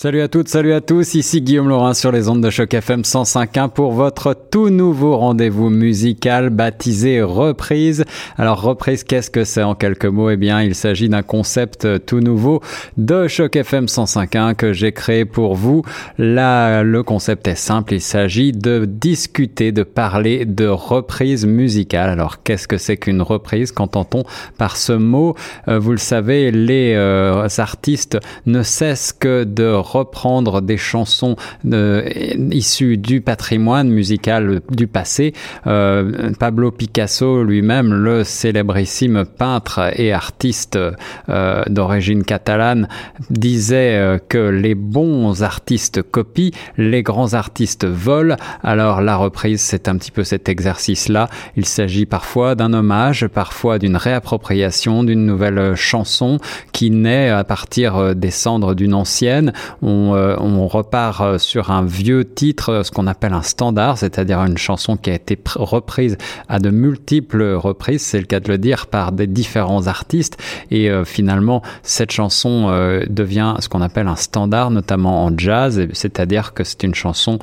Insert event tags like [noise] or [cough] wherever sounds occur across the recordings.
Salut à toutes, salut à tous, ici Guillaume Laurin sur les ondes de choc FM 105.1 pour votre tout nouveau rendez-vous musical baptisé Reprise. Alors Reprise, qu'est-ce que c'est en quelques mots? Eh bien, il s'agit d'un concept tout nouveau de choc FM 105.1 que j'ai créé pour vous. Là, le concept est simple, il s'agit de discuter, de parler de reprise musicale. Alors qu'est-ce que c'est qu'une reprise? Qu'entend-on par ce mot? Euh, Vous le savez, les euh, artistes ne cessent que de reprendre des chansons euh, issues du patrimoine musical du passé. Euh, Pablo Picasso lui-même, le célébrissime peintre et artiste euh, d'origine catalane, disait que les bons artistes copient, les grands artistes volent. Alors la reprise, c'est un petit peu cet exercice-là. Il s'agit parfois d'un hommage, parfois d'une réappropriation d'une nouvelle chanson qui naît à partir des cendres d'une ancienne euh, on, repart euh, sur un vieux titre, ce qu'on appelle un standard, c'est-à-dire une chanson qui a été reprise à de multiples reprises, c'est le cas de le dire, par des différents artistes. Et euh, finalement, cette chanson devient ce qu'on appelle un standard, notamment en jazz, c'est-à-dire que c'est une chanson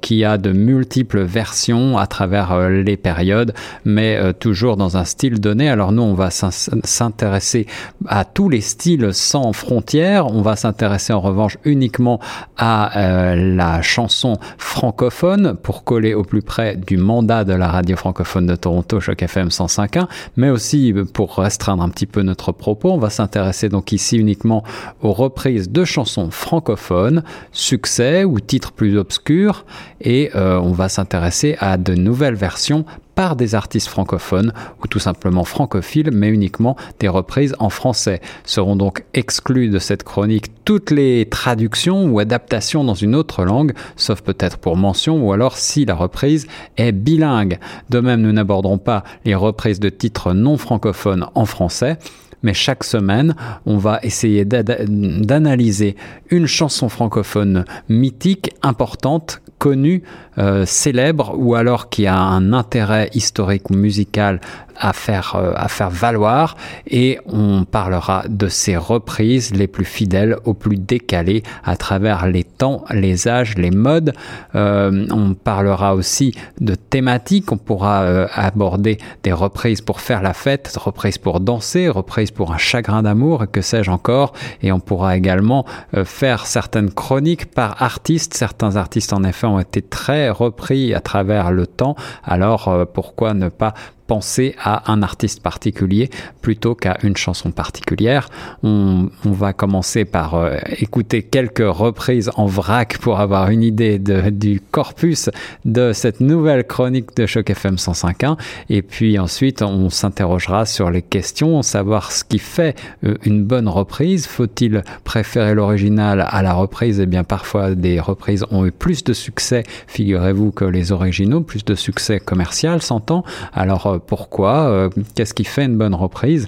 qui a de multiples versions à travers les périodes, mais toujours dans un style donné. Alors nous, on va s'intéresser à tous les styles sans frontières. On va s'intéresser en revanche uniquement à euh, la chanson francophone pour coller au plus près du mandat de la radio francophone de Toronto, Choc FM 105.1, mais aussi pour restreindre un petit peu notre propos, on va s'intéresser donc ici uniquement aux reprises de chansons francophones, succès ou titres plus obscurs, et euh, on va s'intéresser à de nouvelles versions par des artistes francophones ou tout simplement francophiles, mais uniquement des reprises en français. Seront donc exclues de cette chronique toutes les traductions ou adaptations dans une autre langue, sauf peut-être pour mention ou alors si la reprise est bilingue. De même, nous n'aborderons pas les reprises de titres non francophones en français mais chaque semaine, on va essayer d'analyser une chanson francophone mythique, importante, connue, euh, célèbre, ou alors qui a un intérêt historique ou musical à faire, euh, à faire valoir et on parlera de ces reprises les plus fidèles aux plus décalées à travers les temps, les âges, les modes. Euh, on parlera aussi de thématiques, on pourra aborder des reprises pour faire la fête, reprises pour danser, reprises pour un chagrin d'amour, que sais-je encore, et on pourra également faire certaines chroniques par artistes. Certains artistes en effet été très repris à travers le temps, alors pourquoi ne pas penser à un artiste particulier plutôt qu'à une chanson particulière. On, va commencer par euh, écouter quelques reprises en vrac pour avoir une idée du corpus de cette nouvelle chronique de Choc FM 105.1 et puis ensuite on s'interrogera sur les questions, savoir ce qui fait euh, une bonne reprise. Faut-il préférer l'original à la reprise? Eh bien parfois des reprises ont eu plus de succès, figurez-vous, que les originaux, plus de succès commercial, s'entend. Alors euh, pourquoi, euh, qu'est-ce qui fait une bonne reprise.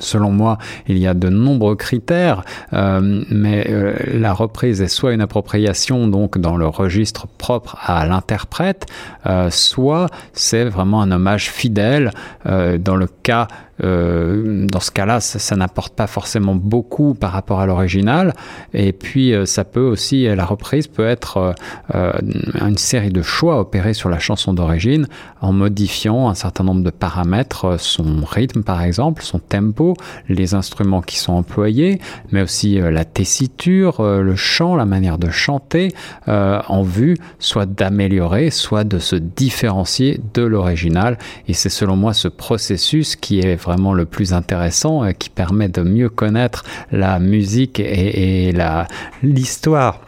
Selon moi, il y a de nombreux critères, euh, mais la reprise est soit une appropriation donc dans le registre propre à l'interprète, soit c'est vraiment un hommage fidèle. dans le cas euh, dans ce cas-là, ça, n'apporte pas forcément beaucoup par rapport à l'original. Et puis, euh, ça peut aussi, la reprise peut être euh, une série de choix opérés sur la chanson d'origine en modifiant un certain nombre de paramètres, son rythme par exemple, son tempo, les instruments qui sont employés, mais aussi la tessiture, le chant, la manière de chanter, en vue soit d'améliorer, soit de se différencier de l'original. Et c'est selon moi ce processus qui est vraiment le plus intéressant, euh, qui permet de mieux connaître la musique et, et l'histoire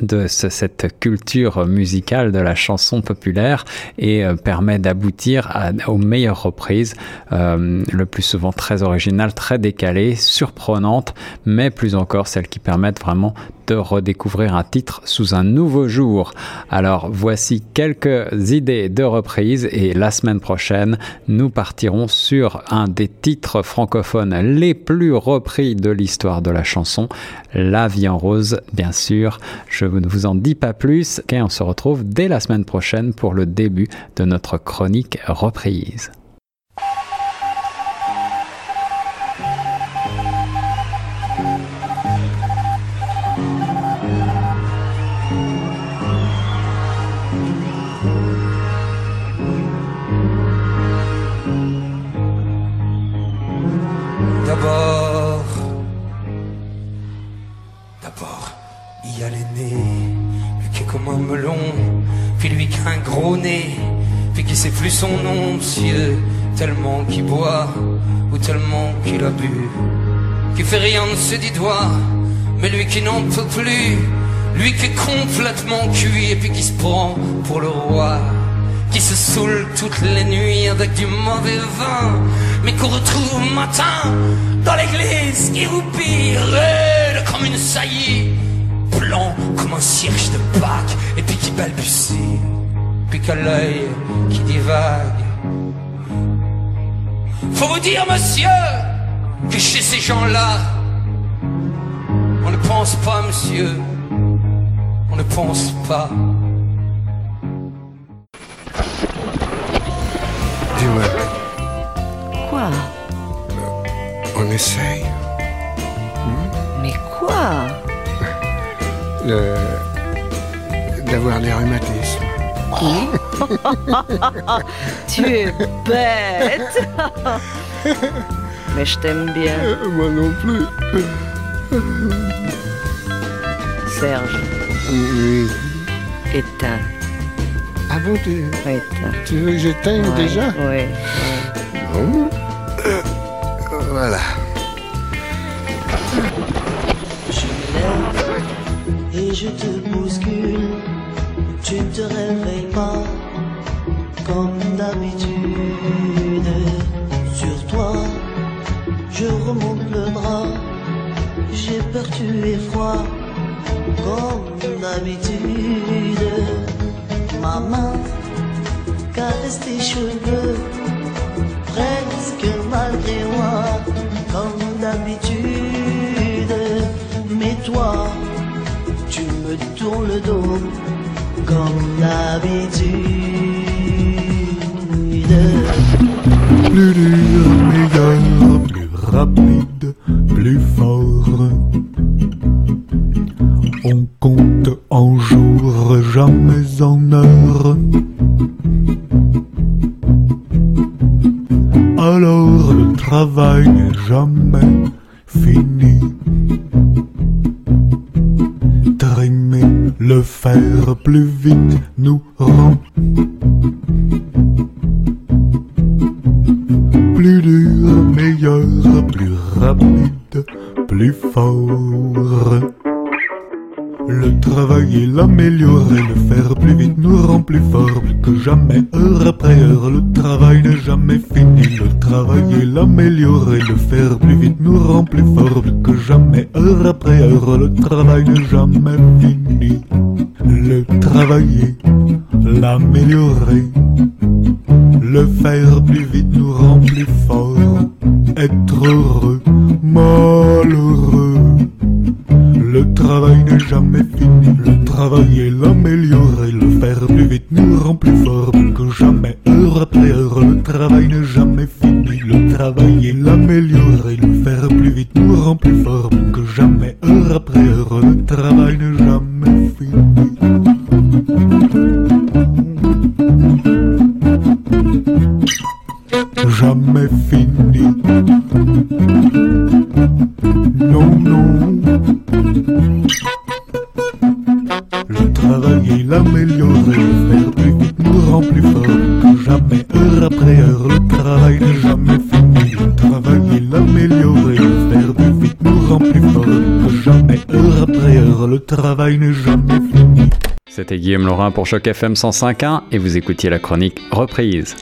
de cette culture musicale de la chanson populaire et euh, permet d'aboutir aux meilleures reprises, euh, le plus souvent très originales, très décalées, surprenantes, mais plus encore celles qui permettent vraiment redécouvrir un titre sous un nouveau jour. Alors voici quelques idées de reprise et la semaine prochaine, nous partirons sur un des titres francophones les plus repris de l'histoire de la chanson, La vie en rose, bien sûr. Je ne vous en dis pas plus et on se retrouve dès la semaine prochaine pour le début de notre chronique reprise. C'est plus son nom, monsieur, tellement qu'il boit, ou tellement qu'il a bu, qui fait rien de ses dix doigts, mais lui qui n'en peut plus, lui qui est complètement cuit et puis qui se prend pour le roi, qui se saoule toutes les nuits avec du mauvais vin, mais qu'on retrouve matin dans l'église qui roupille, raide comme une saillie, blanc comme un cierge de Pâques, et puis qui balbutie puis qu'à l'œil qui divague. Faut vous dire, monsieur, que chez ces gens-là, on ne pense pas, monsieur, on ne pense pas. On essaye. Mais quoi? Le... D'avoir des rhumatismes. [laughs] tu es bête. Mais je t'aime bien. Euh, moi non plus. Serge. Oui. Éteins. Ah bon, tu, Éteins. tu veux que j'éteigne Ouais, déjà? Oui. Bon. Euh, voilà. Je te bouscule. Tu ne te réveilles pas comme d'habitude. Sur toi, je remonte le drap. J'ai peur, tu es froid comme d'habitude. Ma main caresse tes cheveux le dos comme d'habitude. plus dur, meilleur, plus rapide, plus fort. On compte en jours, jamais en heures. Alors le travail n'est jamais fini. Le faire plus vite nous rend plus dur, meilleur, plus rapide, plus fort. Le travailler, l'améliorer, le faire plus vite nous rend plus fort, que jamais, heure après heure. Le travail n'est jamais fini. Le travailler, l'améliorer, le faire plus vite nous rend plus fort, que jamais, heure après heure. Le travail n'est jamais fini. Le travailler, l'améliorer, le faire plus vite nous rend plus fort. Être heureux, malheureux. Le travail n'est jamais fini. Le travailler, l'améliorer, le faire plus vite nous rend plus fort. Que jamais, heure après heure. Le travail n'est jamais fini. Le travailler, l'améliorer, le faire plus vite nous rend plus fort. Que jamais, heure après heure. Le travail n'est jamais fini. Jamais fini. Le travailler, l'améliorer, le faire plus vite nous rend plus fort jamais, heure après heure. Le travail n'est jamais fini. C'était Guillaume Laurin pour Choc FM 105.1 et vous écoutiez la chronique Reprise.